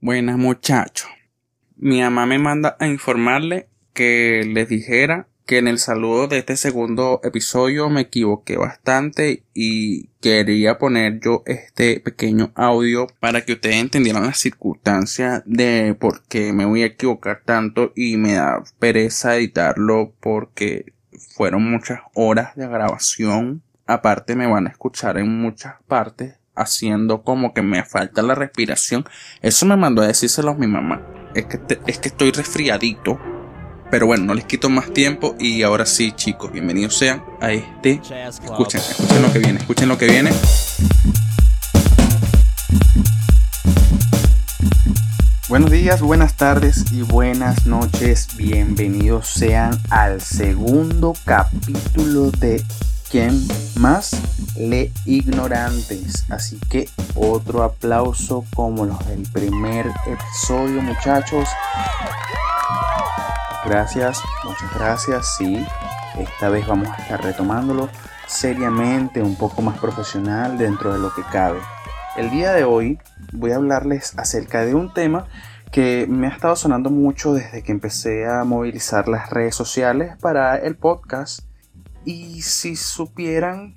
Buenas muchachos. Mi mamá me manda a informarle que les dijera que en el saludo de este segundo episodio me equivoqué bastante y quería poner yo este pequeño audio para que ustedes entendieran las circunstancias de por qué me voy a equivocar tanto y me da pereza editarlo porque fueron muchas horas de grabación. Aparte me van a escuchar en muchas partes haciendo como que me falta la respiración. Eso me mandó a decírselo a mi mamá. Es que, es que estoy resfriadito. Pero bueno, no les quito más tiempo y ahora sí, chicos, bienvenidos sean a este. Escuchen, escuchen lo que viene, escuchen lo que viene. Buenos días, buenas tardes y buenas noches. Bienvenidos sean al segundo capítulo de ¿Quién más? Le ignorantes. Así que otro aplauso como los del primer episodio, muchachos. Gracias, muchas gracias. Sí, esta vez vamos a estar retomándolo seriamente, un poco más profesional dentro de lo que cabe. El día de hoy voy a hablarles acerca de un tema que me ha estado sonando mucho desde que empecé a movilizar las redes sociales para el podcast y si supieran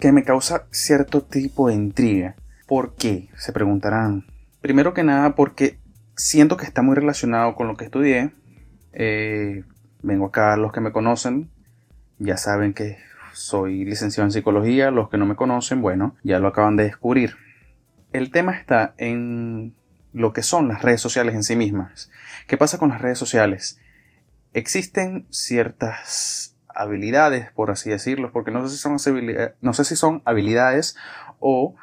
que me causa cierto tipo de intriga. ¿Por qué? Se preguntarán. Primero que nada porque siento que está muy relacionado con lo que estudié. Eh, vengo acá, los que me conocen ya saben que soy licenciado en psicología. Los que no me conocen, bueno, ya lo acaban de descubrir. El tema está en lo que son las redes sociales en sí mismas. ¿Qué pasa con las redes sociales? Existen ciertas habilidades, por así decirlo, porque no sé si son, no sé si son habilidades o,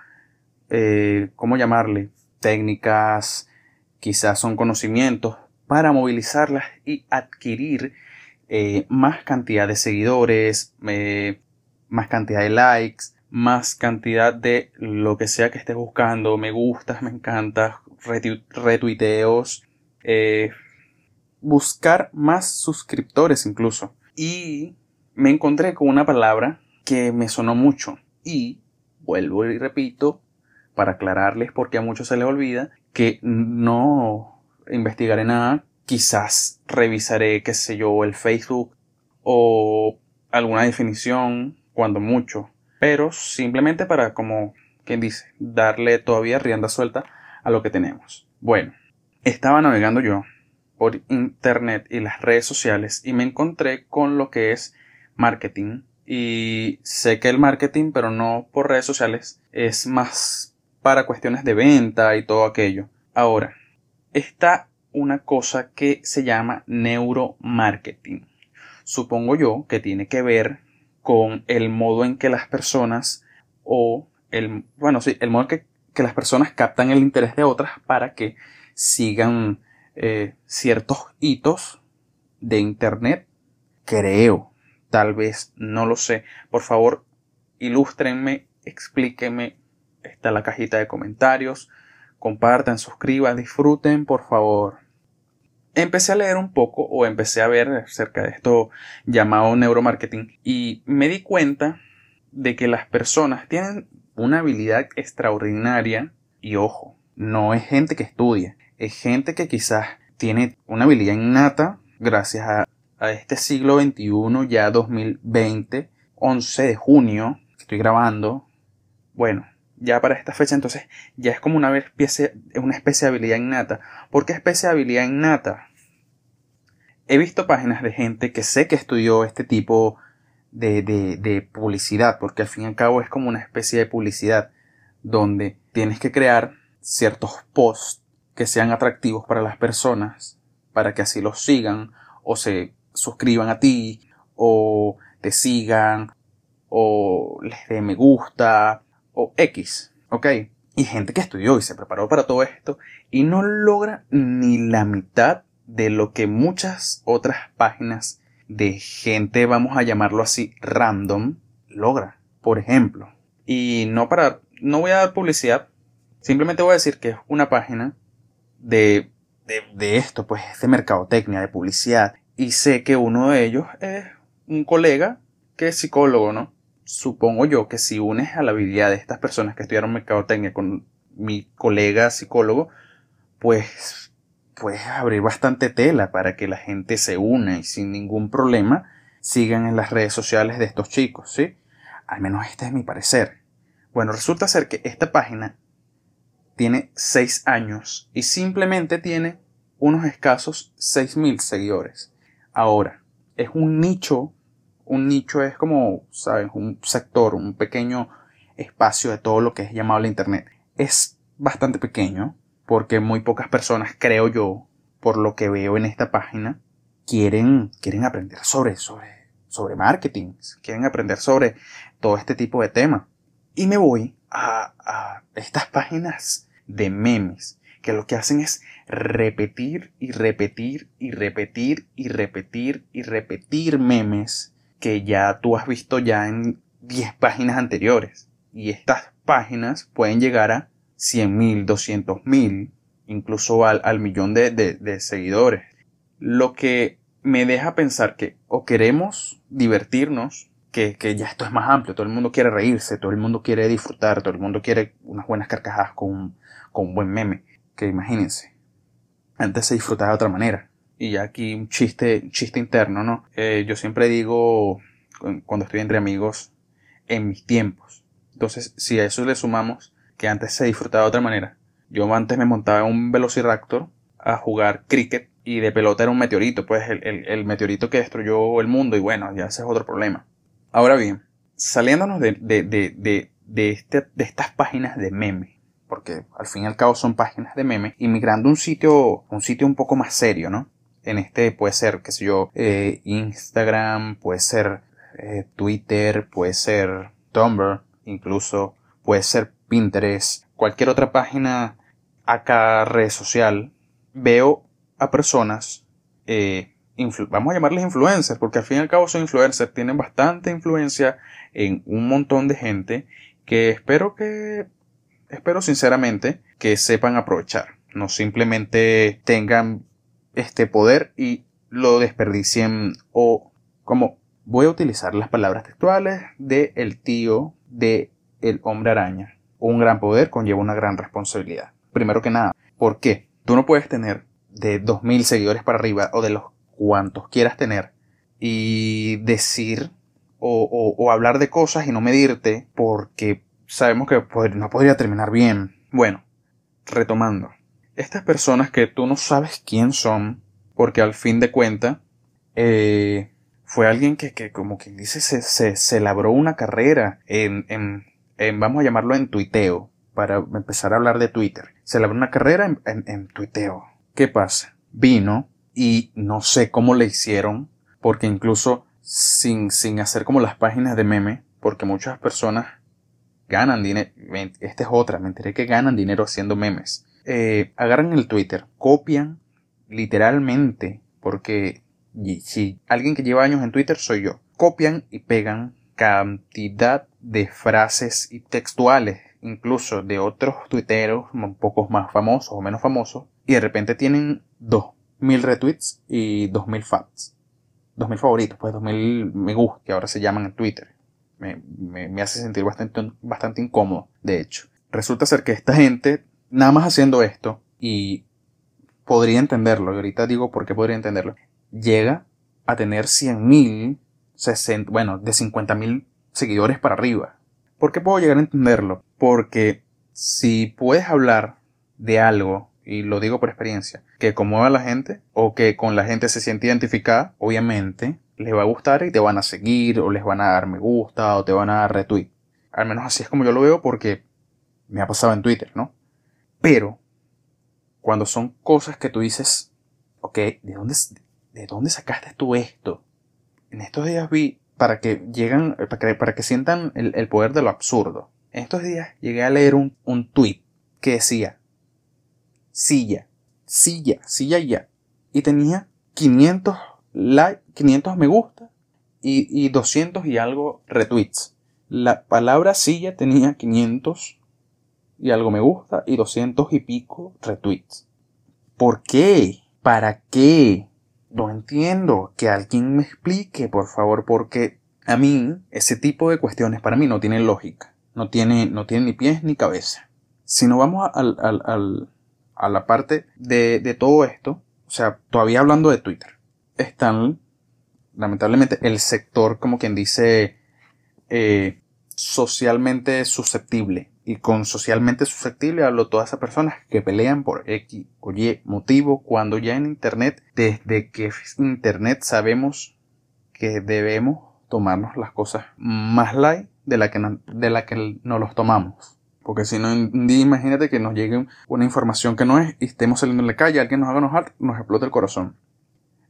eh, ¿cómo llamarle? Técnicas, quizás son conocimientos para movilizarlas y adquirir eh, más cantidad de seguidores, eh, más cantidad de likes, más cantidad de lo que sea que estés buscando, me gustas, me encantas, retuiteos, buscar más suscriptores incluso. Y me encontré con una palabra que me sonó mucho y vuelvo y repito para aclararles porque a muchos se les olvida que no investigaré nada, quizás revisaré, qué sé yo, el Facebook o alguna definición cuando mucho, pero simplemente para como quien dice, darle todavía rienda suelta a lo que tenemos. Bueno, estaba navegando yo por internet y las redes sociales y me encontré con lo que es marketing. Y sé que el marketing, pero no por redes sociales, es más para cuestiones de venta y todo aquello. Ahora, está una cosa que se llama neuromarketing. Supongo yo que tiene que ver con el modo en que las personas o el, bueno, sí, el modo que, que las personas captan el interés de otras para que sigan eh, ciertos hitos de Internet. Creo, tal vez, no lo sé. Por favor, ilústrenme, explíquenme. Está la cajita de comentarios. Compartan, suscriban, disfruten, por favor. Empecé a leer un poco o empecé a ver acerca de esto llamado neuromarketing y me di cuenta de que las personas tienen una habilidad extraordinaria y ojo, no es gente que estudia, es gente que quizás tiene una habilidad innata gracias a a este siglo XXI, ya 2020, 11 de junio, estoy grabando. Bueno, ya para esta fecha entonces ya es como una especie, una especie de habilidad innata. ¿Por qué especie de habilidad innata? He visto páginas de gente que sé que estudió este tipo de, de, de publicidad, porque al fin y al cabo es como una especie de publicidad donde tienes que crear ciertos posts que sean atractivos para las personas, para que así los sigan o se suscriban a ti o te sigan o les dé me gusta o X, ¿ok? Y gente que estudió y se preparó para todo esto y no logra ni la mitad de lo que muchas otras páginas de gente, vamos a llamarlo así, random, logra. Por ejemplo, y no para, no voy a dar publicidad, simplemente voy a decir que es una página de, de, de esto, pues de mercadotecnia, de publicidad, y sé que uno de ellos es un colega que es psicólogo, ¿no? Supongo yo que si unes a la habilidad de estas personas que estudiaron mercadotecnia con mi colega psicólogo, pues puedes abrir bastante tela para que la gente se una y sin ningún problema sigan en las redes sociales de estos chicos, ¿sí? Al menos este es mi parecer. Bueno, resulta ser que esta página tiene 6 años y simplemente tiene unos escasos 6.000 seguidores. Ahora, es un nicho, un nicho es como, ¿sabes? Un sector, un pequeño espacio de todo lo que es llamado la Internet. Es bastante pequeño porque muy pocas personas, creo yo, por lo que veo en esta página, quieren, quieren aprender sobre, sobre, sobre marketing, quieren aprender sobre todo este tipo de temas. Y me voy a, a estas páginas de memes que lo que hacen es repetir y repetir y repetir y repetir y repetir memes que ya tú has visto ya en 10 páginas anteriores. Y estas páginas pueden llegar a 100.000, 200.000, incluso al, al millón de, de, seguidores. Lo que me deja pensar que o queremos divertirnos, que, que, ya esto es más amplio, todo el mundo quiere reírse, todo el mundo quiere disfrutar, todo el mundo quiere unas buenas carcajadas con con un buen meme, que imagínense, antes se disfrutaba de otra manera. Y ya aquí un chiste, chiste interno, ¿no? Eh, yo siempre digo, cuando estoy entre amigos, en mis tiempos. Entonces, si a eso le sumamos que antes se disfrutaba de otra manera, yo antes me montaba un Velociraptor a jugar cricket y de pelota era un meteorito, pues el, el, meteorito que destruyó el mundo y bueno, ya ese es otro problema. Ahora bien, saliéndonos de, de, de, de, de, este, estas páginas de meme, porque al fin y al cabo son páginas de meme, y migrando un sitio, un sitio un poco más serio, ¿no? En este puede ser, qué sé yo, eh, Instagram, puede ser eh, Twitter, puede ser Tumblr, incluso puede ser Pinterest, cualquier otra página acá red social, veo a personas, eh, vamos a llamarles influencers, porque al fin y al cabo son influencers, tienen bastante influencia en un montón de gente que espero que, espero sinceramente que sepan aprovechar, no simplemente tengan este poder y lo desperdicien o como voy a utilizar las palabras textuales de el tío de el hombre araña. Un gran poder conlleva una gran responsabilidad. Primero que nada, ¿por qué? Tú no puedes tener de 2.000 seguidores para arriba o de los cuantos quieras tener y decir o, hablar de cosas y no medirte porque sabemos que no podría terminar bien. Bueno, retomando. Estas personas que tú no sabes quién son, porque al fin de cuentas, eh, fue alguien que, que como quien dice, se, se, se labró una carrera en, en, en, vamos a llamarlo en tuiteo, para empezar a hablar de Twitter. Se labró una carrera en, en, en tuiteo. ¿Qué pasa? Vino y no sé cómo le hicieron, porque incluso sin, sin hacer como las páginas de meme, porque muchas personas ganan dinero, esta es otra, me enteré que ganan dinero haciendo memes. Eh, agarran el Twitter, copian literalmente, porque si alguien que lleva años en Twitter soy yo, copian y pegan cantidad de frases y textuales, incluso de otros tuiteros un poco más famosos o menos famosos, y de repente tienen 2000 retweets y 2000 fans. 2000 favoritos, pues 2000 me gusta, que ahora se llaman en Twitter. Me, me, hace sentir bastante, bastante incómodo, de hecho. Resulta ser que esta gente, nada más haciendo esto, y podría entenderlo, y ahorita digo por qué podría entenderlo, llega a tener 100.000, bueno, de 50.000 seguidores para arriba. ¿Por qué puedo llegar a entenderlo? Porque si puedes hablar de algo y lo digo por experiencia, que conmueva a la gente o que con la gente se siente identificada, obviamente les va a gustar y te van a seguir o les van a dar me gusta o te van a dar retweet. Al menos así es como yo lo veo porque me ha pasado en Twitter, ¿no? Pero cuando son cosas que tú dices, ok, ¿de dónde, de dónde sacaste tú esto? En estos días vi, para que llegan, para que, para que sientan el, el poder de lo absurdo. En estos días llegué a leer un, un tweet que decía, silla, silla, silla ya. Y tenía 500 like, 500 me gusta y, y 200 y algo retweets. La palabra silla tenía 500 y algo me gusta y 200 y pico retweets. ¿Por qué? ¿Para qué? No entiendo. Que alguien me explique, por favor, porque a mí ese tipo de cuestiones para mí no tienen lógica. No tiene, no ni pies ni cabeza. Si no vamos al, al, al, a la parte de, de todo esto, o sea, todavía hablando de Twitter, están, lamentablemente, el sector, como quien dice, eh, socialmente susceptible. Y con socialmente susceptible hablo todas esas personas que pelean por X o Y motivo cuando ya en Internet, desde que Internet sabemos que debemos tomarnos las cosas más light de la que, de la que nos los tomamos. Porque si no, imagínate que nos llegue una información que no es y estemos saliendo en la calle, alguien nos haga enojar, nos explota el corazón.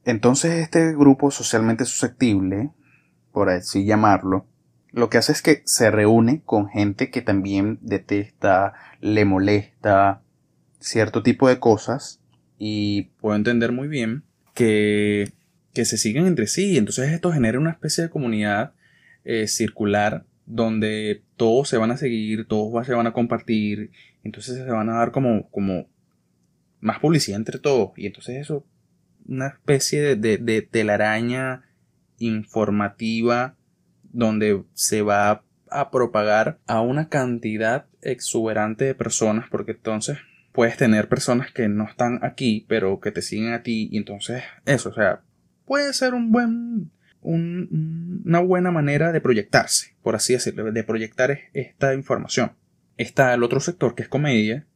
Entonces este grupo socialmente susceptible, por así llamarlo, lo que hace es que se reúne con gente que también detesta, le molesta cierto tipo de cosas y puedo entender muy bien que, que se siguen entre sí. Entonces esto genera una especie de comunidad eh, circular donde todos se van a seguir, todos se van a compartir, entonces se van a dar como, como más publicidad entre todos. Y entonces eso, una especie de, telaraña informativa donde se va a propagar a una cantidad exuberante de personas, porque entonces puedes tener personas que no están aquí, pero que te siguen a ti, y entonces eso, o sea, puede ser un buen una buena manera de proyectarse, por así decirlo, de proyectar esta información. Está el otro sector que es comedia,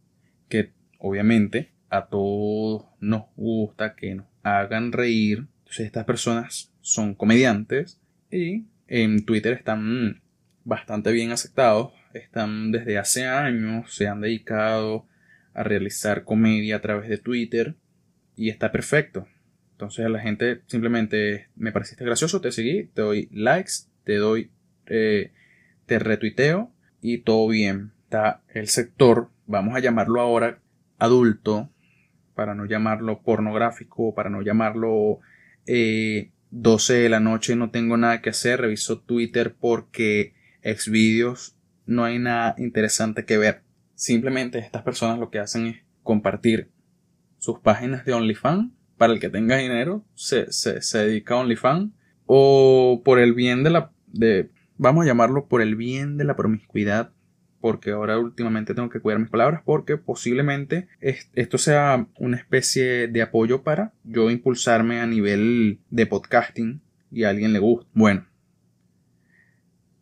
que obviamente a todos nos gusta que nos hagan reír. Entonces estas personas son comediantes y en Twitter están bastante bien aceptados. Están desde hace años, se han dedicado a realizar comedia a través de Twitter y está perfecto. Entonces a la gente simplemente me pareciste gracioso, te seguí, te doy likes, te doy, eh, te retuiteo y todo bien. Está el sector, vamos a llamarlo ahora adulto, para no llamarlo pornográfico, para no llamarlo eh, 12 de la noche, no tengo nada que hacer, reviso Twitter porque exvideos no hay nada interesante que ver. Simplemente estas personas lo que hacen es compartir sus páginas de OnlyFans. Para el que tenga dinero, se, se, dedica a OnlyFans, o por el bien de la, de, vamos a llamarlo por el bien de la promiscuidad, porque ahora últimamente tengo que cuidar mis palabras, porque posiblemente esto sea una especie de apoyo para yo impulsarme a nivel de podcasting y a alguien le gusta. Bueno,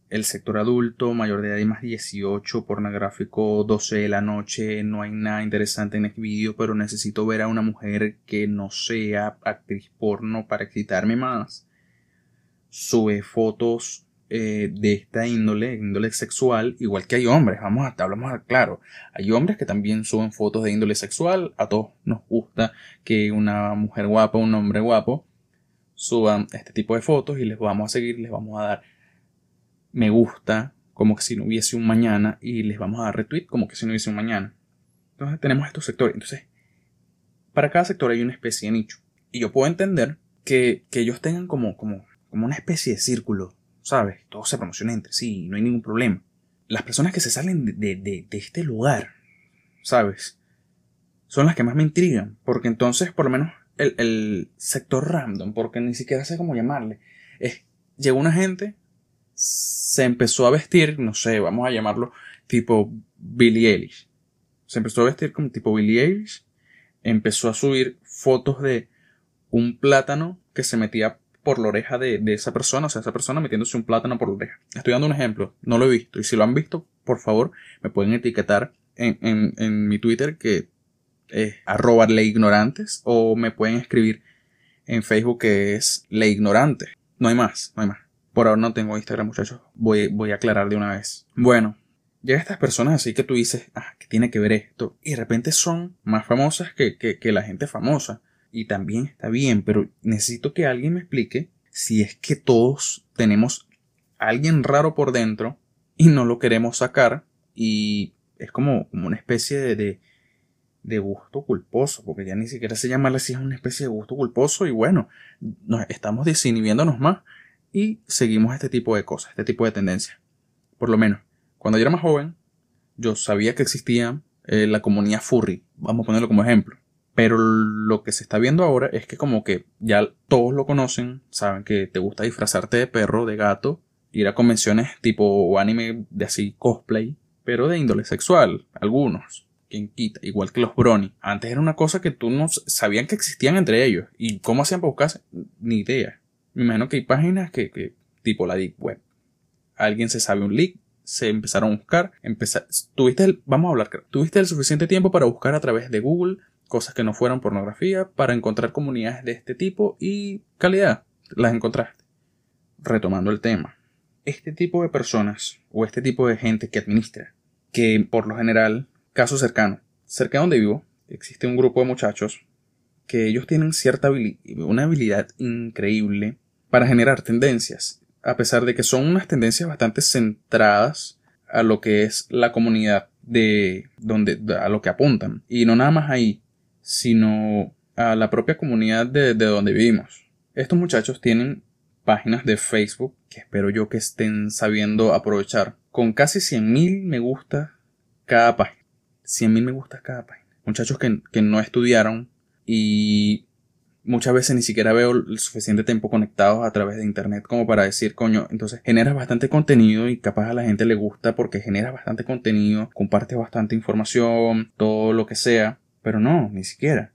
el sector adulto, mayor de edad y más 18, pornográfico 12 de la noche, no hay nada interesante en este vídeo, pero necesito ver a una mujer que no sea actriz porno para excitarme más. Sube fotos eh, de esta índole, índole sexual, igual que hay hombres, vamos a hablamos claro, hay hombres que también suben fotos de índole sexual, a todos nos gusta que una mujer guapa, un hombre guapo, suban este tipo de fotos y les vamos a seguir, les vamos a dar me gusta como que si no hubiese un mañana y les vamos a dar retweet como que si no hubiese un mañana. Entonces tenemos estos sectores. Entonces, para cada sector hay una especie de nicho. Y yo puedo entender que, ellos tengan como, como, como una especie de círculo, ¿sabes? Todos se promocionan entre sí, no hay ningún problema. Las personas que se salen de, de, de este lugar, ¿sabes? Son las que más me intrigan. Porque entonces, por lo menos, el, el sector random, porque ni siquiera sé cómo llamarle, es, llegó una gente se empezó a vestir, no sé, vamos a llamarlo tipo Billie Eilish. Se empezó a vestir como tipo Billie Eilish. Empezó a subir fotos de un plátano que se metía por la oreja de, esa persona, o sea, esa persona metiéndose un plátano por la oreja. Estoy dando un ejemplo, no lo he visto. Y si lo han visto, por favor, me pueden etiquetar en, en, mi Twitter que es arroba ignorantes o me pueden escribir en Facebook que es le ignorante. No hay más, no hay más. Por ahora no tengo Instagram, muchachos. Voy, voy a aclarar de una vez. Bueno, llega estas personas así que tú dices, ah, ¿qué tiene que ver esto? Y de repente son más famosas que, que, la gente famosa. Y también está bien, pero necesito que alguien me explique si es que todos tenemos alguien raro por dentro y no lo queremos sacar. Y es como, una especie de, de, de, gusto culposo, porque ya ni siquiera se llama así, es una especie de gusto culposo. Y bueno, nos estamos desinhibiéndonos más y seguimos este tipo de cosas, este tipo de tendencias. Por lo menos, cuando yo era más joven, yo sabía que existía eh, la comunidad furry, vamos a ponerlo como ejemplo. Pero lo que se está viendo ahora es que como que ya todos lo conocen, saben que te gusta disfrazarte de perro, de gato, ir a convenciones tipo anime de así cosplay, pero de índole sexual, algunos. ¿Quién quita? Igual que los brony. Antes era una cosa que tú no sabían que existían entre ellos. ¿Y cómo hacían para buscarse? Ni idea. Me imagino que hay páginas que, que tipo la Deep Web. Alguien se sabe un leak, se empezaron a buscar, empezar, tuviste el, vamos a hablar, tuviste el suficiente tiempo para buscar a través de Google cosas que no fueran pornografía, para encontrar comunidades de este tipo y calidad, las encontraste. Retomando el tema, este tipo de personas o este tipo de gente que administra, que por lo general, caso cercano, cerca de donde vivo, existe un grupo de muchachos que ellos tienen cierta habilidad, una habilidad increíble para generar tendencias a pesar de que son unas tendencias bastante centradas a lo que es la comunidad de donde a lo que apuntan y no nada más ahí sino a la propia comunidad de, de donde vivimos. Estos muchachos tienen páginas de Facebook que espero yo que estén sabiendo aprovechar. Con casi 100.000 me gusta cada página. 100.000 me gusta cada página. Muchachos que, que no estudiaron y muchas veces ni siquiera veo el suficiente tiempo conectados a través de internet como para decir, coño, entonces generas bastante contenido y capaz a la gente le gusta porque generas bastante contenido, compartes bastante información, todo lo que sea, pero no, ni siquiera.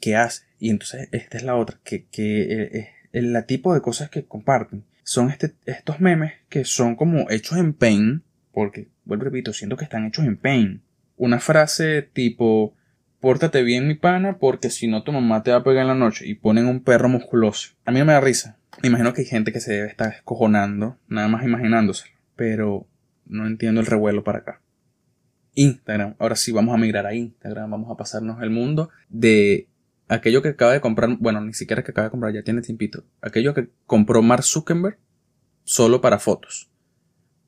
¿Qué hace? Y entonces esta es la otra, que, que eh, el, tipo de cosas que comparten. Son este, estos memes que son como hechos en Paint, porque, vuelvo repito, siento que están hechos en Paint. Una frase tipo, pórtate bien mi pana porque si no tu mamá te va a pegar en la noche y ponen un perro musculoso. A mí no me da risa. Me imagino que hay gente que se debe estar escojonando, nada más imaginándoselo. Pero no entiendo el revuelo para acá. Instagram. Ahora sí vamos a migrar a Instagram, vamos a pasarnos el mundo de aquello que acaba de comprar, bueno, ni siquiera que acaba de comprar, ya tiene tiempito. Aquello que compró Mark Zuckerberg solo para fotos.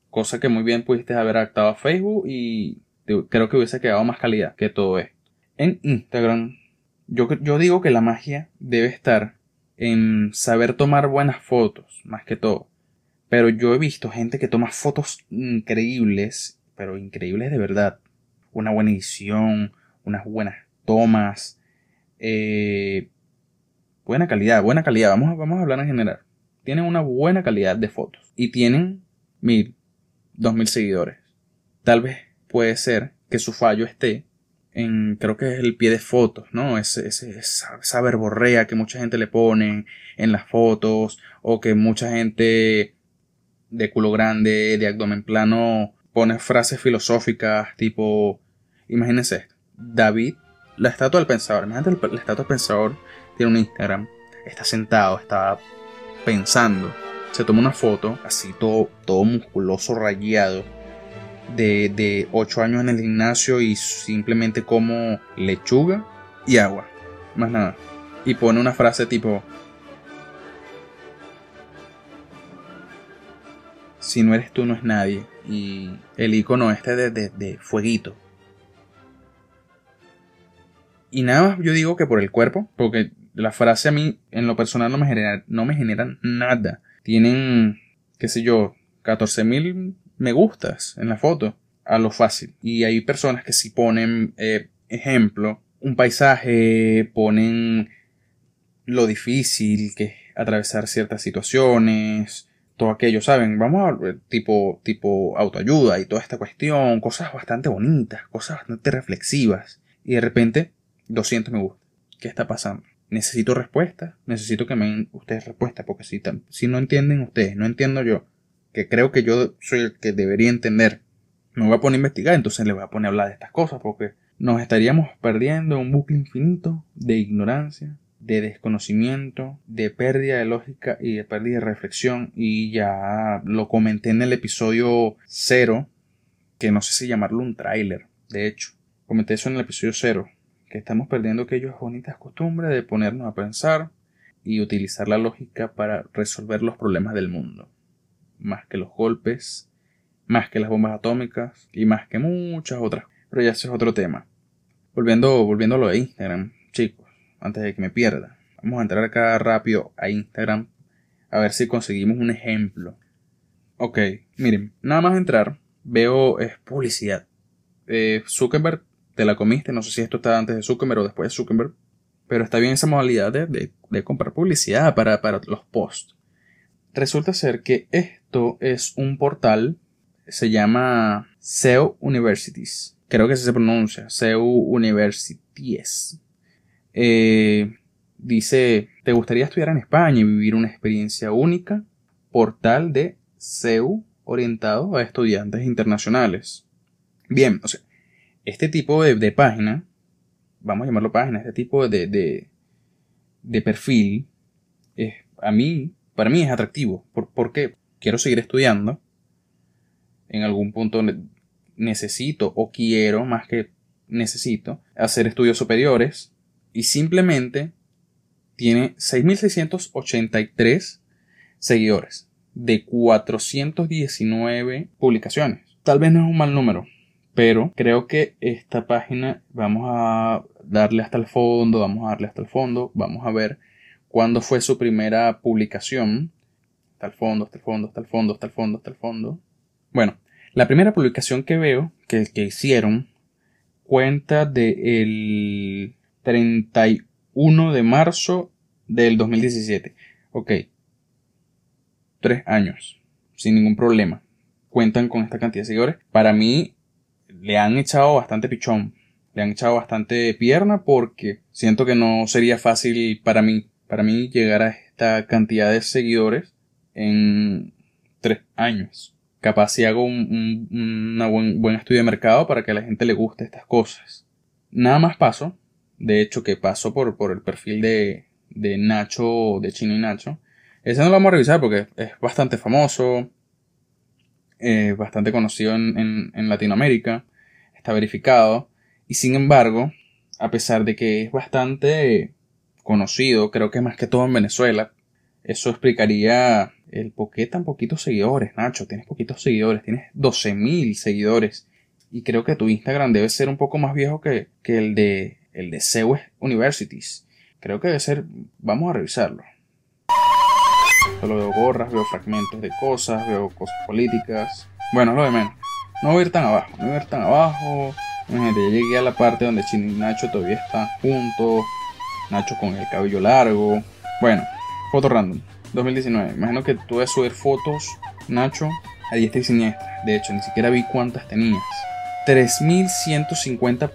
Cosa que muy bien pudiste haber adaptado a Facebook y creo que hubiese quedado más calidad que todo esto en Instagram, yo, yo digo que la magia debe estar en saber tomar buenas fotos, más que todo. Pero yo he visto gente que toma fotos increíbles, pero increíbles de verdad. Una buena edición, unas buenas tomas, eh, buena calidad, buena calidad. Vamos a, vamos a hablar en general. Tienen una buena calidad de fotos y tienen mil, dos mil seguidores. Tal vez puede ser que su fallo esté en, creo que es el pie de fotos, ¿no? Ese, ese, esa, verborrea que mucha gente le pone en las fotos, o que mucha gente de culo grande, de abdomen plano, pone frases filosóficas tipo, imagínense esto, David, la estatua del pensador, imagínate la estatua del pensador tiene un Instagram, está sentado, está pensando, se toma una foto, así todo, todo musculoso, rayado, de, de 8 años en el gimnasio y simplemente como lechuga y agua. Más nada. Y pone una frase tipo... Si no eres tú, no es nadie. Y el icono este de, de, fueguito. Y nada más yo digo que por el cuerpo, porque la frase a mí en lo personal no me genera, no me generan nada. Tienen, qué sé yo, 14.000 me gustas en la foto a lo fácil. Y hay personas que si ponen, eh, ejemplo, un paisaje, ponen lo difícil que es atravesar ciertas situaciones, todo aquello, ¿saben? Vamos a tipo, tipo autoayuda y toda esta cuestión, cosas bastante bonitas, cosas bastante reflexivas. Y de repente, 200 me gusta. ¿Qué está pasando? Necesito respuesta, necesito que me den ustedes respuesta, porque si, si no entienden ustedes, no entiendo yo que creo que yo soy el que debería entender, me voy a poner a investigar, entonces le voy a poner a hablar de estas cosas, porque nos estaríamos perdiendo un bucle infinito de ignorancia, de desconocimiento, de pérdida de lógica y de pérdida de reflexión. Y ya lo comenté en el episodio cero, que no sé si llamarlo un tráiler, de hecho. Comenté eso en el episodio cero, que estamos perdiendo aquellas bonitas costumbres de ponernos a pensar y utilizar la lógica para resolver los problemas del mundo más que los golpes, más que las bombas atómicas y más que muchas otras. Pero ya ese es otro tema. Volviendo, volviendo a lo de Instagram, chicos, antes de que me pierda, vamos a entrar acá rápido a Instagram a ver si conseguimos un ejemplo. Ok, miren, nada más entrar, veo es publicidad. Eh, Zuckerberg, te la comiste, no sé si esto está antes de Zuckerberg o después de Zuckerberg, pero está bien esa modalidad de, de comprar publicidad para, para los posts. Resulta ser que esto es un portal, se llama SEO Universities. creo que así se pronuncia, CEU Universities. Eh, dice, ¿te gustaría estudiar en España y vivir una experiencia única? Portal de CEU orientado a estudiantes internacionales. Bien, o sea, este tipo de, página, vamos a llamarlo página, este tipo de, de, de perfil, es, a mí, para mí es atractivo. ¿Por, ¿Por qué? Quiero seguir estudiando. En algún punto necesito o quiero, más que necesito, hacer estudios superiores y simplemente tiene 6.683 seguidores de 419 publicaciones. Tal vez no es un mal número, pero creo que esta página vamos a darle hasta el fondo, vamos a darle hasta el fondo, vamos a ver cuándo fue su primera publicación. Hasta el fondo, hasta el fondo, hasta el fondo, hasta el fondo, hasta el fondo. Bueno, la primera publicación que veo que, que hicieron cuenta del 31 de marzo del 2017. Ok. Tres años. Sin ningún problema. Cuentan con esta cantidad de seguidores. Para mí, le han echado bastante pichón. Le han echado bastante pierna porque siento que no sería fácil para mí. Para mí llegar a esta cantidad de seguidores en tres años capaz si hago un, buen, buen, estudio de mercado para que a la gente le guste estas cosas. Nada más paso, de hecho que paso por, por el perfil de, de Nacho, de Chino y Nacho. Ese no lo vamos a revisar porque es bastante famoso, es bastante conocido en, en Latinoamérica, está verificado, y sin embargo, a pesar de que es bastante conocido, creo que más que todo en Venezuela, eso explicaría el por qué tan poquitos seguidores, Nacho. Tienes poquitos seguidores, tienes 12.000 seguidores. Y creo que tu Instagram debe ser un poco más viejo que, el de el de Zeus Universities. Creo que debe ser. Vamos a revisarlo. Solo veo gorras, veo fragmentos de cosas, veo cosas políticas. Bueno, lo de menos. No voy a ir tan abajo, no voy a ir tan abajo. Imagínate, ya llegué a la parte donde Chino y Nacho todavía están juntos. Nacho con el cabello largo. Bueno, foto random. 2019. Imagino que tú debes subir fotos, Nacho, a diestra y siniestra. De hecho, ni siquiera vi cuántas tenías. 3.150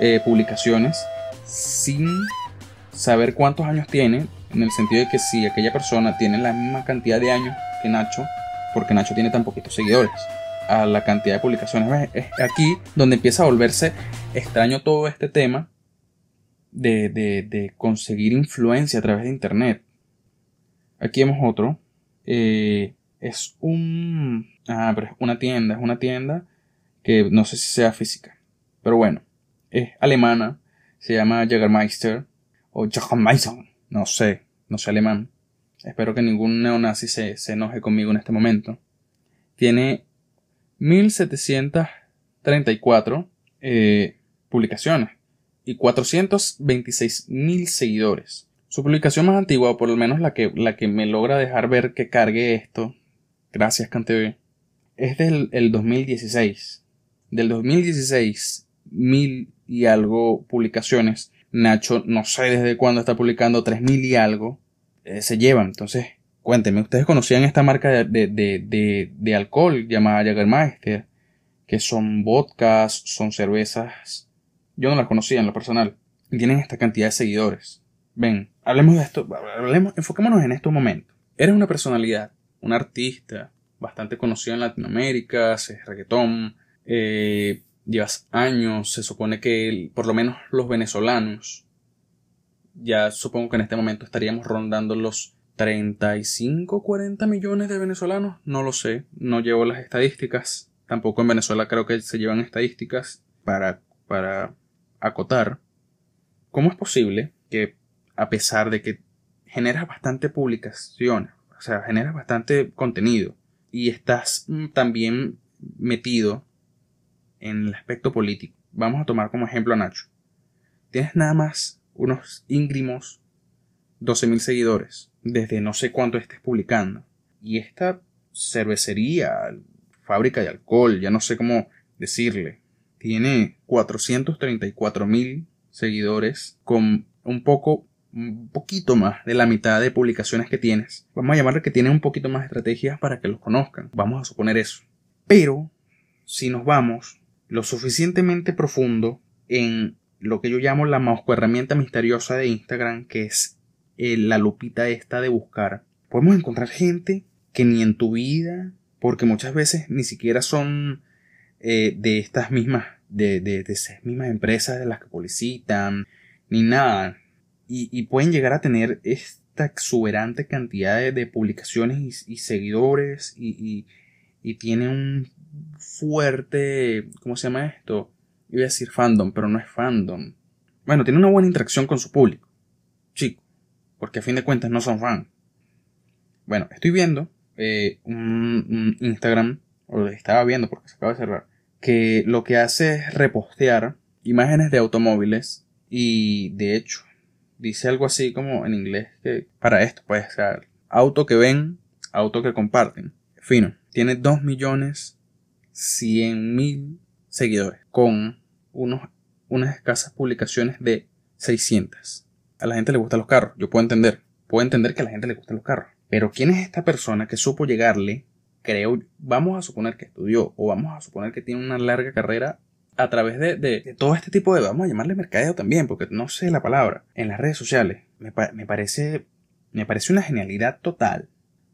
eh, publicaciones sin saber cuántos años tiene, en el sentido de que si aquella persona tiene la misma cantidad de años que Nacho, porque Nacho tiene tan poquitos seguidores, a la cantidad de publicaciones. Es aquí donde empieza a volverse extraño todo este tema de, de conseguir influencia a través de Internet. Aquí vemos otro. Eh, es un. Ah, pero es una tienda. Es una tienda que no sé si sea física. Pero bueno. Es alemana. Se llama Jägermeister. O Jägermeister. No sé. No sé alemán. Espero que ningún neonazi se, se enoje conmigo en este momento. Tiene 1734 eh, publicaciones y 426.000 seguidores. Su publicación más antigua, o por lo menos la que, la que me logra dejar ver que cargue esto, gracias CanTV, es del el 2016. Del 2016, mil y algo publicaciones. Nacho, no sé desde cuándo está publicando, tres mil y algo. Eh, se llevan. Entonces, cuéntenme, ¿ustedes conocían esta marca de, de, de, de alcohol llamada Jagermeister? Que son vodkas, son cervezas. Yo no las conocía en lo personal. Y tienen esta cantidad de seguidores. Ven, hablemos de esto, hablemos, enfoquémonos en estos momentos. Eres una personalidad, un artista bastante conocido en Latinoamérica, haces reggaetón, eh, llevas años, se supone que por lo menos los venezolanos, ya supongo que en este momento estaríamos rondando los 35, 40 millones de venezolanos, no lo sé, no llevo las estadísticas, tampoco en Venezuela creo que se llevan estadísticas para, para acotar. ¿Cómo es posible que a pesar de que generas bastante publicación, o sea, generas bastante contenido y estás mm, también metido en el aspecto político. Vamos a tomar como ejemplo a Nacho. Tienes nada más unos íngrimos 12.000 seguidores desde no sé cuánto estés publicando. Y esta cervecería, fábrica de alcohol, ya no sé cómo decirle, tiene 434.000 seguidores con un poco un poquito más de la mitad de publicaciones que tienes. Vamos a llamarle que tienen un poquito más de estrategias para que los conozcan. Vamos a suponer eso. Pero, si nos vamos lo suficientemente profundo en lo que yo llamo la herramienta misteriosa de Instagram, que es eh, la lupita esta de buscar. Podemos encontrar gente que ni en tu vida, porque muchas veces ni siquiera son eh, de estas mismas, de, de, de, esas mismas empresas de las que publicitan, ni nada. Y, pueden llegar a tener esta exuberante cantidad de, publicaciones y, seguidores y, y, y tiene un fuerte, ¿cómo se llama esto? Iba a decir fandom, pero no es fandom. Bueno, tiene una buena interacción con su público. Chico. Porque a fin de cuentas no son fans. Bueno, estoy viendo eh, un, Instagram, o estaba viendo porque se acaba de cerrar, que lo que hace es repostear imágenes de automóviles y de hecho dice algo así como en inglés que para esto puede ser auto que ven, auto que comparten. Fino, tiene 2 millones 100 mil seguidores con unos, unas escasas publicaciones de 600. A la gente le gustan los carros, yo puedo entender, puedo entender que a la gente le gustan los carros. Pero ¿quién es esta persona que supo llegarle? Creo, vamos a suponer que estudió o vamos a suponer que tiene una larga carrera a través de, todo este tipo de, vamos a llamarle mercadeo también, porque no sé la palabra, en las redes sociales. Me, me, parece, me parece una genialidad total.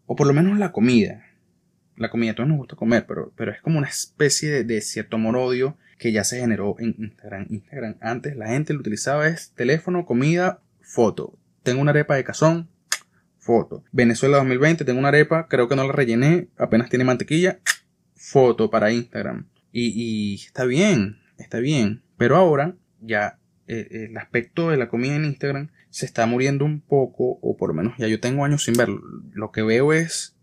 O por lo menos la comida. La comida, todos nos gusta comer, pero, pero es como una especie de, cierto amor odio que ya se generó en Instagram. Instagram antes la gente lo utilizaba es teléfono, comida, foto. Tengo una arepa de cazón, foto. Venezuela 2020, tengo una arepa, creo que no la rellené, apenas tiene mantequilla, foto para Instagram. Y, está bien, está bien. Pero ahora ya eh, el aspecto de la comida en Instagram se está muriendo un poco, o por lo menos ya yo tengo años sin verlo. Lo que veo es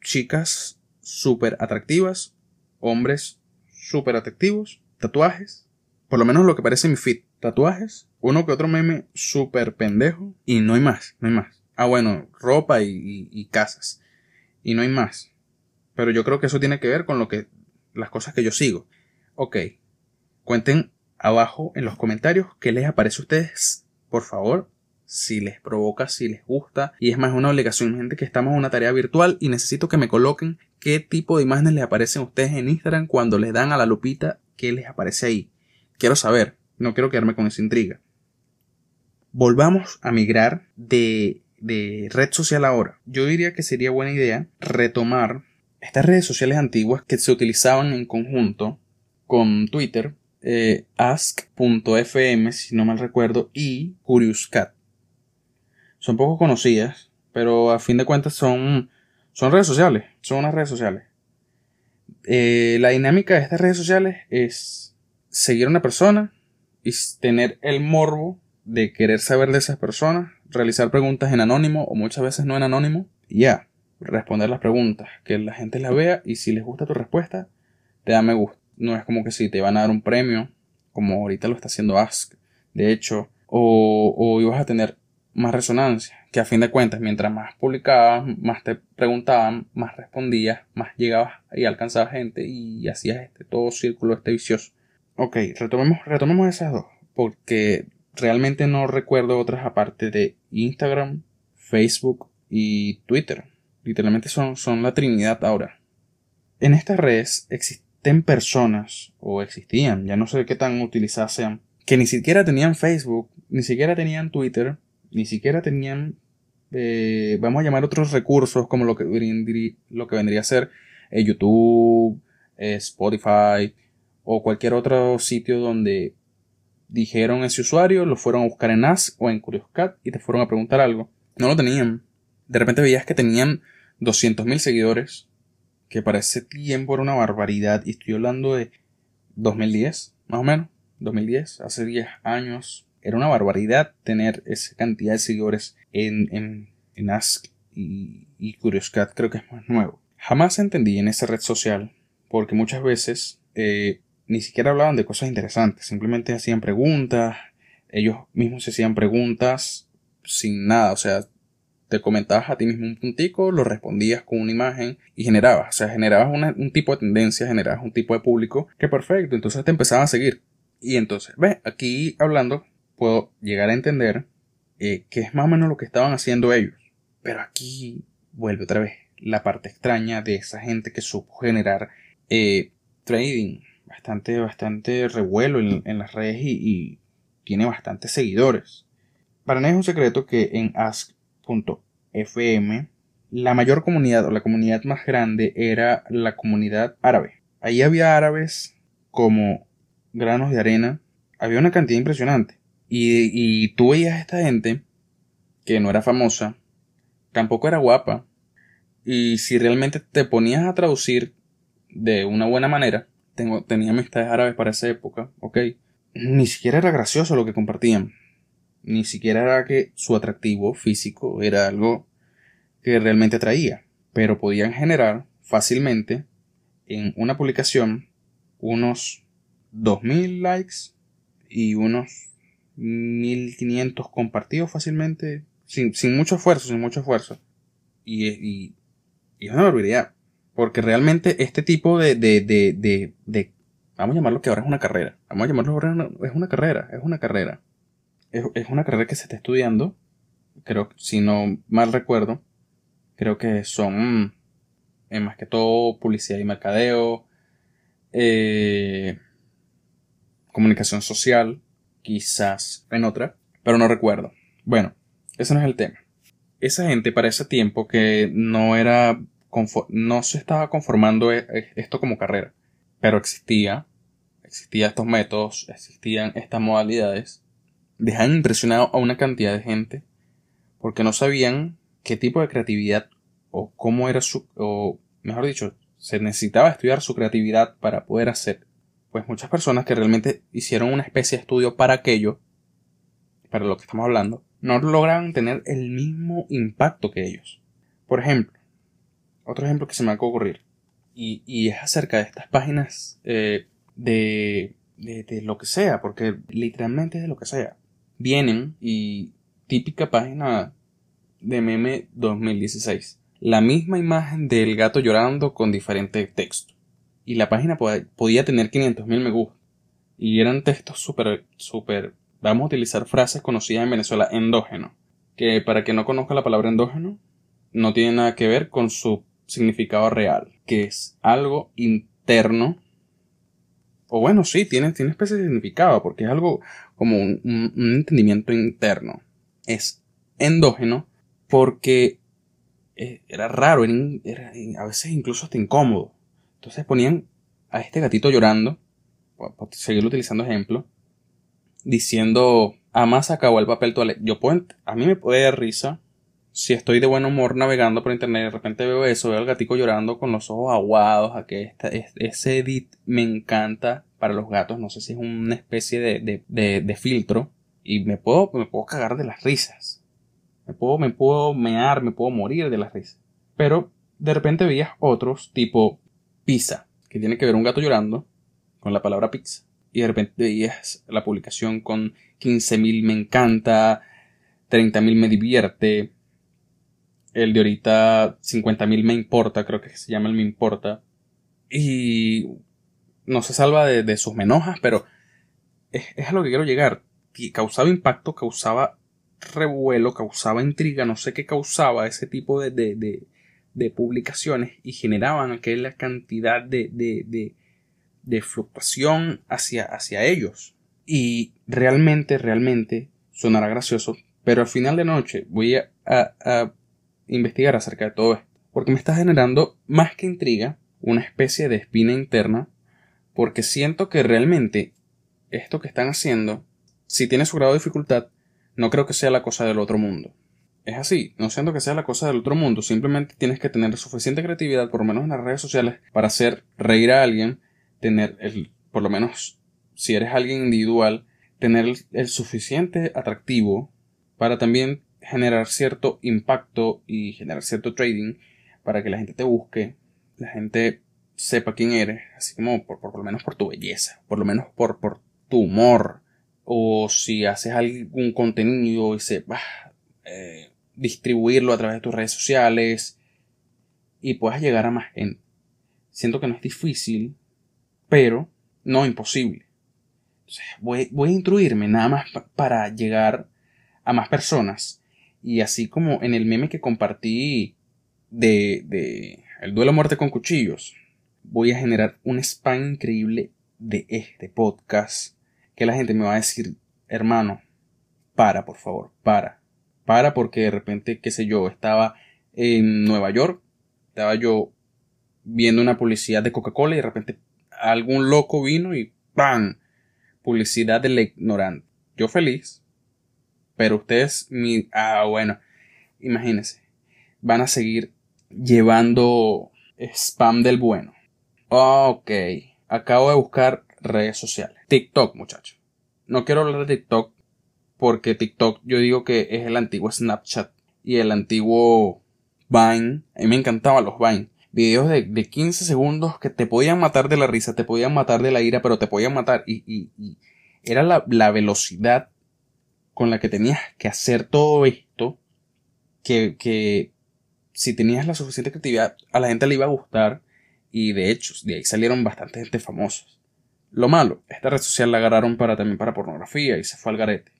chicas súper atractivas, hombres súper atractivos, tatuajes, por lo menos lo que parece mi fit, tatuajes, uno que otro meme súper pendejo, y no hay más, no hay más. Ah, bueno, ropa y, casas. Y no hay más. Pero yo creo que eso tiene que ver con lo que. las cosas que yo sigo. Ok. Cuenten abajo en los comentarios qué les aparece a ustedes. Por favor. Si les provoca, si les gusta. Y es más una obligación, gente, que estamos en una tarea virtual y necesito que me coloquen qué tipo de imágenes les aparecen a ustedes en Instagram cuando les dan a la lupita qué les aparece ahí. Quiero saber. No quiero quedarme con esa intriga. Volvamos a migrar de de red social ahora, yo diría que sería buena idea retomar estas redes sociales antiguas que se utilizaban en conjunto con Twitter, eh, ask.fm, si no mal recuerdo, y CuriousCat. Son poco conocidas, pero a fin de cuentas son, son redes sociales, son unas redes sociales. Eh, la dinámica de estas redes sociales es seguir a una persona y tener el morbo de querer saber de esas personas realizar preguntas en anónimo o muchas veces no en anónimo y ya, responder las preguntas, que la gente las vea y si les gusta tu respuesta, te da me gusta. No es como que si te van a dar un premio, como ahorita lo está haciendo Ask, de hecho, o, o ibas a tener más resonancia, que a fin de cuentas, mientras más publicabas, más te preguntaban, más respondías, más llegabas y alcanzabas gente y hacías este todo círculo este vicioso. Ok, retomemos, retomemos esas dos, porque realmente no recuerdo otras aparte de Instagram, Facebook y Twitter. Literalmente son, son la Trinidad ahora. En estas redes existen personas, o existían, ya no sé qué tan utilizadas sean, que ni siquiera tenían Facebook, ni siquiera tenían Twitter, ni siquiera tenían, eh, vamos a llamar otros recursos como lo que, lo que vendría a ser eh, YouTube, eh, Spotify o cualquier otro sitio donde dijeron ese usuario, lo fueron a buscar en Ask o en CuriousCat y te fueron a preguntar algo. No lo tenían. De repente veías que tenían 200.000 seguidores, que para ese tiempo era una barbaridad. Y estoy hablando de 2010, más o menos. 2010, hace 10 años. Era una barbaridad tener esa cantidad de seguidores en, en, en Ask y, y CuriousCat. Creo que es más nuevo. Jamás entendí en esa red social, porque muchas veces eh, ni siquiera hablaban de cosas interesantes, simplemente hacían preguntas, ellos mismos se hacían preguntas sin nada, o sea, te comentabas a ti mismo un puntico, lo respondías con una imagen y generabas, o sea, generabas un tipo de tendencia, generabas un tipo de público que perfecto, entonces te empezaban a seguir. Y entonces, ve, aquí hablando, puedo llegar a entender eh, que es más o menos lo que estaban haciendo ellos. Pero aquí vuelve otra vez la parte extraña de esa gente que supo generar eh, trading bastante, bastante revuelo en, las redes y, tiene bastantes seguidores. Para nadie es un secreto que en ask.fm la mayor comunidad o la comunidad más grande era la comunidad árabe. Ahí había árabes como granos de arena. Había una cantidad impresionante. Y, y tú veías a esta gente que no era famosa, tampoco era guapa. Y si realmente te ponías a traducir de una buena manera, tengo, tenía amistades árabes para esa época, ok, ni siquiera era gracioso lo que compartían. Ni siquiera era que su atractivo físico era algo que realmente atraía. Pero podían generar fácilmente en una publicación unos 2000 likes y unos 1500 compartidos fácilmente sin, sin mucho esfuerzo, sin mucho esfuerzo. Y, y, y, es una barbaridad. Porque realmente este tipo de, de, de, de, de vamos a llamarlo que ahora es una carrera. Vamos a llamarlo ahora es una carrera, es una carrera. Es, es una carrera que se está estudiando. Creo, si no mal recuerdo, creo que son eh, más que todo publicidad y mercadeo, eh, comunicación social, quizás en otra, pero no recuerdo. Bueno, ese no es el tema. Esa gente para ese tiempo que no era no se estaba conformando e, e, esto como carrera, pero existía, existían estos métodos, existían estas modalidades, dejaban impresionado a una cantidad de gente porque no sabían qué tipo de creatividad o cómo era su, o mejor dicho, se necesitaba estudiar su creatividad para poder hacer. Pues muchas personas que realmente hicieron una especie de estudio para aquello, para lo que estamos hablando, no logran tener el mismo impacto que ellos. Por ejemplo, otro ejemplo que se me va a ocurrir, y, es acerca de estas páginas eh, de, de, de lo que sea, porque literalmente de lo que sea. Vienen y típica página de meme 2016. La misma imagen del gato llorando con diferente texto. Y la página podía tener 500.000 me gusta. Y eran textos súper, súper vamos a utilizar frases conocidas en Venezuela endógeno, que para que no conozca la palabra endógeno, no tiene nada que ver con su significado real, que es algo interno, o bueno, sí, tiene, tiene especie de significado, porque es algo como un, entendimiento interno. Es endógeno porque eh, era raro, era, a veces incluso hasta incómodo. Entonces ponían a este gatito llorando, por seguir utilizando ejemplo, diciendo, más acabó el papel. Yo puedo, a mí me puede dar risa si estoy de buen humor navegando por internet y de repente veo eso, veo al gatico llorando con los ojos aguados, a que ese edit me encanta para los gatos, no sé si es una especie de, de, de, filtro y me puedo, me puedo cagar de las risas. Me puedo, me puedo mear, me puedo morir de las risas. Pero de repente veías otros tipo pizza, que tiene que ver un gato llorando con la palabra pizza. Y de repente veías la publicación con 15.000 me encanta, 30.000 me divierte, el de ahorita 50.000 me importa, creo que se llama el me importa, y no se salva de, sus menojas, pero es, a lo que quiero llegar. Causaba impacto, causaba revuelo, causaba intriga, no sé qué causaba ese tipo de, de, de publicaciones y generaban aquella cantidad de, de, de fluctuación hacia, hacia ellos. Y realmente, realmente sonará gracioso, pero al final de noche voy a, a, investigar acerca de todo esto, porque me está generando más que intriga, una especie de espina interna, porque siento que realmente esto que están haciendo, si tiene su grado de dificultad, no creo que sea la cosa del otro mundo. Es así, no siento que sea la cosa del otro mundo, simplemente tienes que tener suficiente creatividad, por lo menos en las redes sociales, para hacer reír a alguien tener el, por lo menos si eres alguien individual, tener el, suficiente atractivo para también generar cierto impacto y generar cierto trading para que la gente te busque, la gente sepa quién eres, así como por, por, lo menos por tu belleza, por lo menos por, por tu humor, o si haces algún contenido y sepas eh, distribuirlo a través de tus redes sociales y puedas llegar a más gente. Siento que no es difícil, pero no imposible. voy, a instruirme nada más para llegar a más personas. Y así como en el meme que compartí de, de el duelo a muerte con cuchillos, voy a generar un spam increíble de este podcast que la gente me va a decir, hermano, para, por favor, para. Para porque de repente, qué sé yo, estaba en Nueva York, estaba yo viendo una publicidad de Coca-Cola y de repente algún loco vino y ¡pam! Publicidad de la ignorante. Yo feliz, pero ustedes, mi, ah, bueno, imagínense, van a seguir llevando spam del bueno. Ok, acabo de buscar redes sociales. TikTok, muchachos. No quiero hablar de TikTok porque TikTok yo digo que es el antiguo Snapchat y el antiguo Vine. A mí me encantaban los Vine. Videos de, de 15 segundos que te podían matar de la risa, te podían matar de la ira, pero te podían matar. Y, era la, la velocidad con la que tenías que hacer todo esto que, que si tenías la suficiente creatividad a la gente le iba a gustar y de hecho de ahí salieron bastante gente famosos. Lo malo, esta red social la agarraron para también para pornografía y se fue al garete.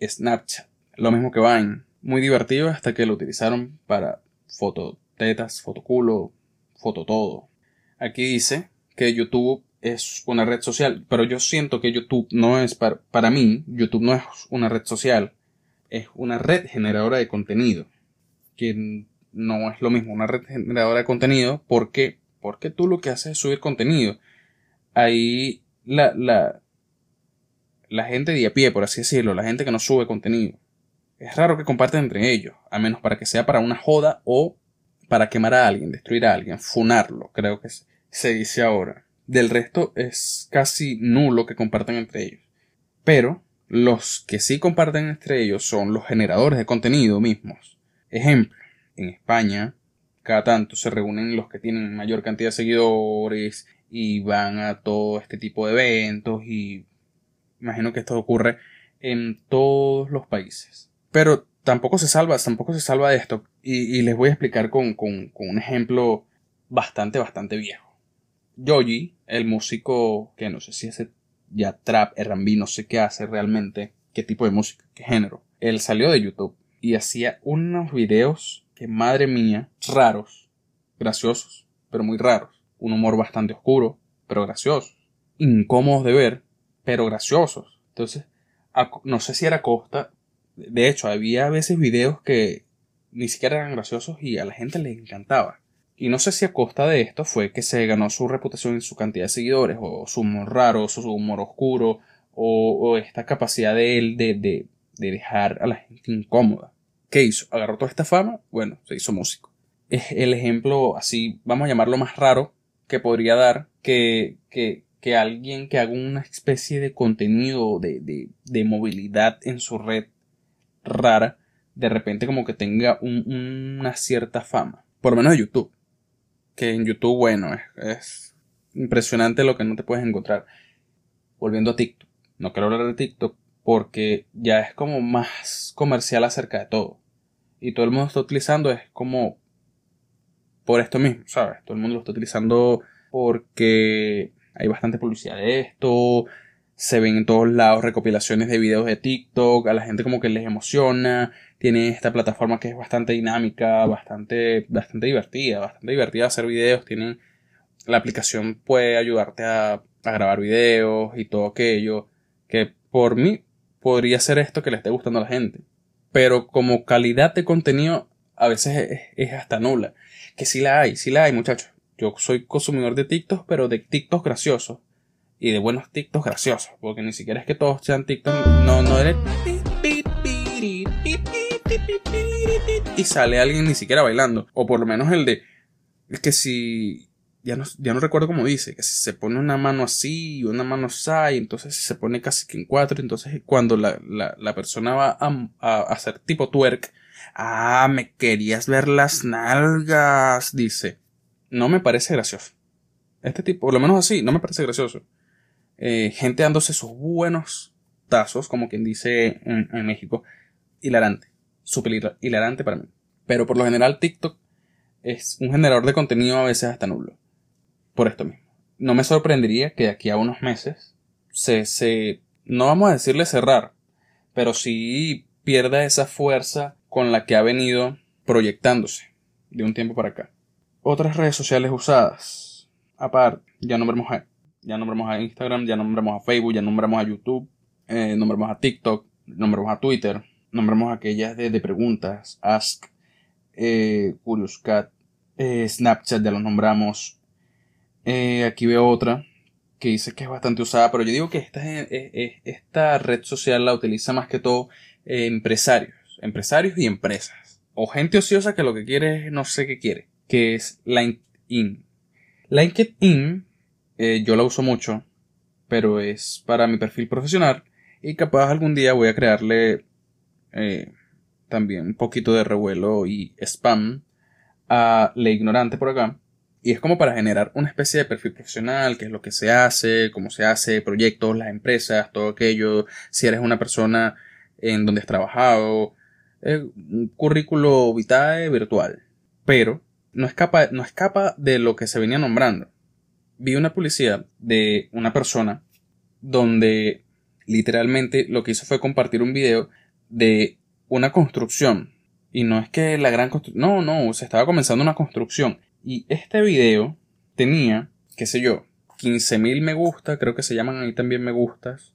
Snapchat, lo mismo que Vine, muy divertido hasta que lo utilizaron para fototetas, fotoculo, foto todo. Aquí dice que YouTube es una red social, pero yo siento que YouTube no es para, para mí, YouTube no es una red social, es una red generadora de contenido, que no es lo mismo una red generadora de contenido, porque porque tú lo que haces es subir contenido. Ahí la, la, la gente de a pie, por así decirlo, la gente que no sube contenido, es raro que comparten entre ellos, a menos para que sea para una joda o para quemar a alguien, destruir a alguien, funarlo, creo que se dice ahora. Del resto es casi nulo que compartan entre ellos. Pero los que sí comparten entre ellos son los generadores de contenido mismos. Ejemplo, en España, cada tanto se reúnen los que tienen mayor cantidad de seguidores y van a todo este tipo de eventos y imagino que esto ocurre en todos los países. Pero tampoco se salva, tampoco se salva de esto y, les voy a explicar con, con, con un ejemplo bastante, bastante viejo. Yoji, el músico que no sé si es ya trap, R&B, no sé qué hace realmente, qué tipo de música, qué género. Él salió de YouTube y hacía unos videos que madre mía, raros, graciosos, pero muy raros. Un humor bastante oscuro, pero gracioso. Incómodos de ver, pero graciosos. Entonces, no sé si era costa. De hecho, había a veces videos que ni siquiera eran graciosos y a la gente le encantaba. Y no sé si a costa de esto fue que se ganó su reputación en su cantidad de seguidores, o su humor raro, o su humor oscuro, o, esta capacidad de él de, de, de, dejar a la gente incómoda. ¿Qué hizo? ¿Agarró toda esta fama? Bueno, se hizo músico. Es el ejemplo así, vamos a llamarlo más raro, que podría dar que, que, que alguien que haga una especie de contenido de, de, de movilidad en su red rara, de repente como que tenga una cierta fama. Por lo menos de YouTube que en YouTube, bueno, es, impresionante lo que no te puedes encontrar. Volviendo a TikTok. No quiero hablar de TikTok porque ya es como más comercial acerca de todo. Y todo el mundo está utilizando es como por esto mismo, ¿sabes? Todo el mundo lo está utilizando porque hay bastante publicidad de esto, se ven en todos lados recopilaciones de videos de TikTok, a la gente como que les emociona, tiene esta plataforma que es bastante dinámica, bastante, bastante divertida, bastante divertida hacer videos, tienen, la aplicación puede ayudarte a, grabar videos y todo aquello, que por mí podría ser esto que le esté gustando a la gente. Pero como calidad de contenido a veces es, hasta nula. Que sí la hay, sí la hay muchachos. Yo soy consumidor de TikTok, pero de TikTok graciosos. Y de buenos TikTok graciosos. Porque ni siquiera es que todos sean TikTok. No, no eres y sale alguien ni siquiera bailando. O por lo menos el de. Es que si. Ya no, ya no recuerdo cómo dice. Que si se pone una mano así y una mano así. Entonces se pone casi que en cuatro. Entonces cuando la, la, persona va a, a, hacer tipo twerk. Ah, me querías ver las nalgas. Dice. No me parece gracioso. Este tipo, por lo menos así, no me parece gracioso. Eh, gente dándose sus buenos tazos, como quien dice en, México, hilarante súper hilarante para mí. Pero por lo general TikTok es un generador de contenido a veces hasta nulo. Por esto mismo. No me sorprendería que de aquí a unos meses se, se, no vamos a decirle cerrar, pero sí pierda esa fuerza con la que ha venido proyectándose de un tiempo para acá. Otras redes sociales usadas. Aparte, ya no mujer. Ya nombramos a Instagram, ya nombramos a Facebook, ya nombramos a YouTube, eh, nombramos a TikTok, nombramos a Twitter, nombramos aquellas de, de preguntas, Ask, eh, Curious Cat, eh, Snapchat, ya los nombramos. Eh, aquí veo otra que dice que es bastante usada, pero yo digo que esta, esta red social la utiliza más que todo empresarios, empresarios y empresas, o gente ociosa que lo que quiere es no sé qué quiere, que es LinkedIn. LinkedIn eh, yo la uso mucho, pero es para mi perfil profesional y capaz algún día voy a crearle eh, también un poquito de revuelo y spam a la ignorante por acá. Y es como para generar una especie de perfil profesional, qué es lo que se hace, cómo se hace, proyectos, las empresas, todo aquello, si eres una persona en donde has trabajado, eh, un currículo vitae virtual. Pero no escapa, no escapa de lo que se venía nombrando. Vi una publicidad de una persona donde literalmente lo que hizo fue compartir un video de una construcción. Y no es que la gran construcción. No, no, se estaba comenzando una construcción. Y este video tenía, qué sé yo, 15.000 me gusta, creo que se llaman ahí también me gustas.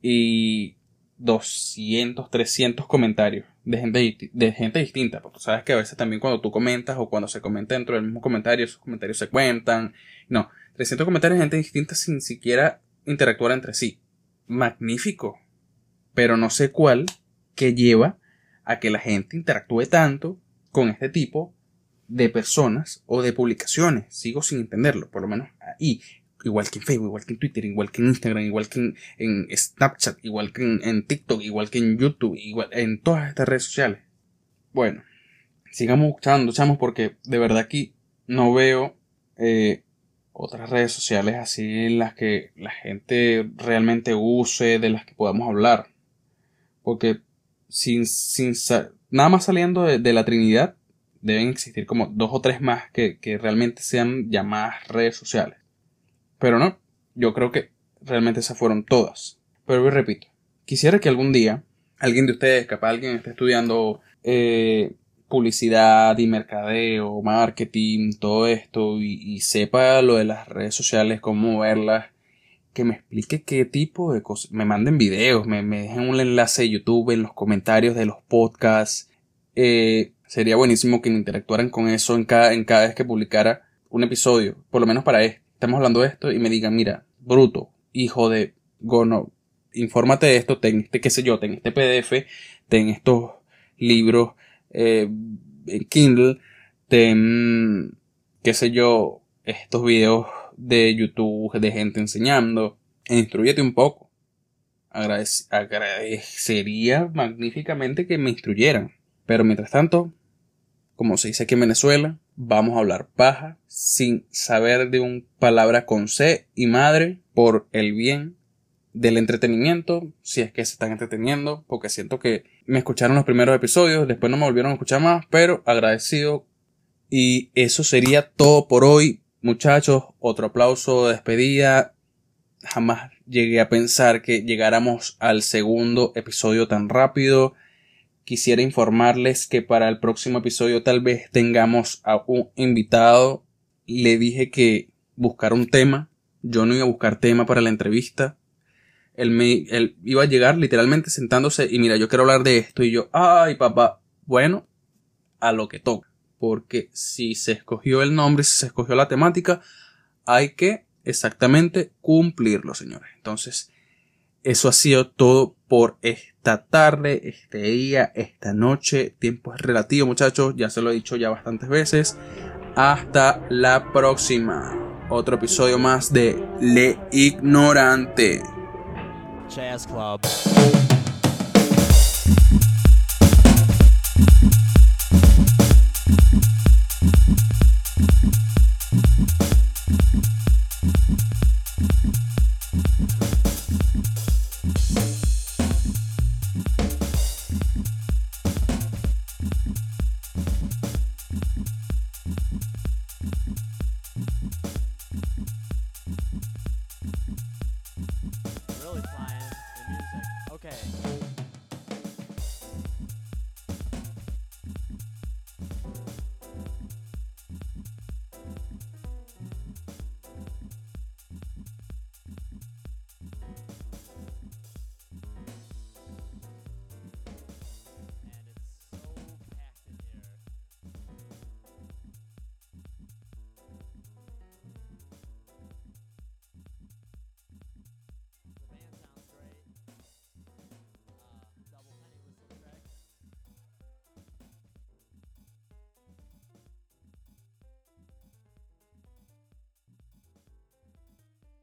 Y 200, 300 comentarios de gente, de gente distinta. Porque tú sabes que a veces también cuando tú comentas o cuando se comenta dentro del mismo comentario, esos comentarios se cuentan. No, 300 comentarios de gente distinta sin siquiera interactuar entre sí. Magnífico. Pero no sé cuál que lleva a que la gente interactúe tanto con este tipo de personas o de publicaciones. Sigo sin entenderlo, por lo menos ahí. Igual que en Facebook, igual que en Twitter, igual que en Instagram, igual que en, Snapchat, igual que en, TikTok, igual que en YouTube, igual en todas estas redes sociales. Bueno, sigamos buscando, chamos, porque de verdad aquí no veo eh, otras redes sociales así en las que la gente realmente use, de las que podamos hablar. Porque sin, sin nada más saliendo de, la Trinidad, deben existir como dos o tres más que, que realmente sean llamadas redes sociales. Pero no, yo creo que realmente esas fueron todas. Pero repito, quisiera que algún día alguien de ustedes, capaz alguien esté estudiando eh, publicidad y mercadeo, marketing, todo esto, y, sepa lo de las redes sociales, cómo verlas, que me explique qué tipo de cosas, me manden videos, me, dejen un enlace de YouTube en los comentarios de los podcasts, eh, sería buenísimo que interactuaran con eso en cada, en cada vez que publicara un episodio, por lo menos para esto, estamos hablando de esto y me digan, mira, bruto, hijo de gono, infórmate de esto, ten este, qué sé yo, ten este PDF, ten estos libros, eh, Kindle, ten, qué sé yo, estos videos de YouTube de gente enseñando, e instruyete un poco. agradecería magníficamente que me instruyeran. Pero mientras tanto, como se dice aquí en Venezuela, vamos a hablar paja sin saber de un palabra con C y madre por el bien del entretenimiento, si es que se están entreteniendo, porque siento que me escucharon los primeros episodios, después no me volvieron a escuchar más, pero agradecido. Y eso sería todo por hoy, muchachos. Otro aplauso de despedida. Jamás llegué a pensar que llegáramos al segundo episodio tan rápido. Quisiera informarles que para el próximo episodio tal vez tengamos a un invitado. Le dije que buscar un tema. Yo no iba a buscar tema para la entrevista él, me, él iba a llegar literalmente sentándose y mira, yo quiero hablar de esto y yo, ay papá, bueno, a lo que toca. Porque si se escogió el nombre, si se escogió la temática, hay que exactamente cumplirlo, señores. Entonces, eso ha sido todo por esta tarde, este día, esta noche. Tiempo es relativo, muchachos. Ya se lo he dicho ya bastantes veces. Hasta la próxima. Otro episodio más de Le Ignorante. Club.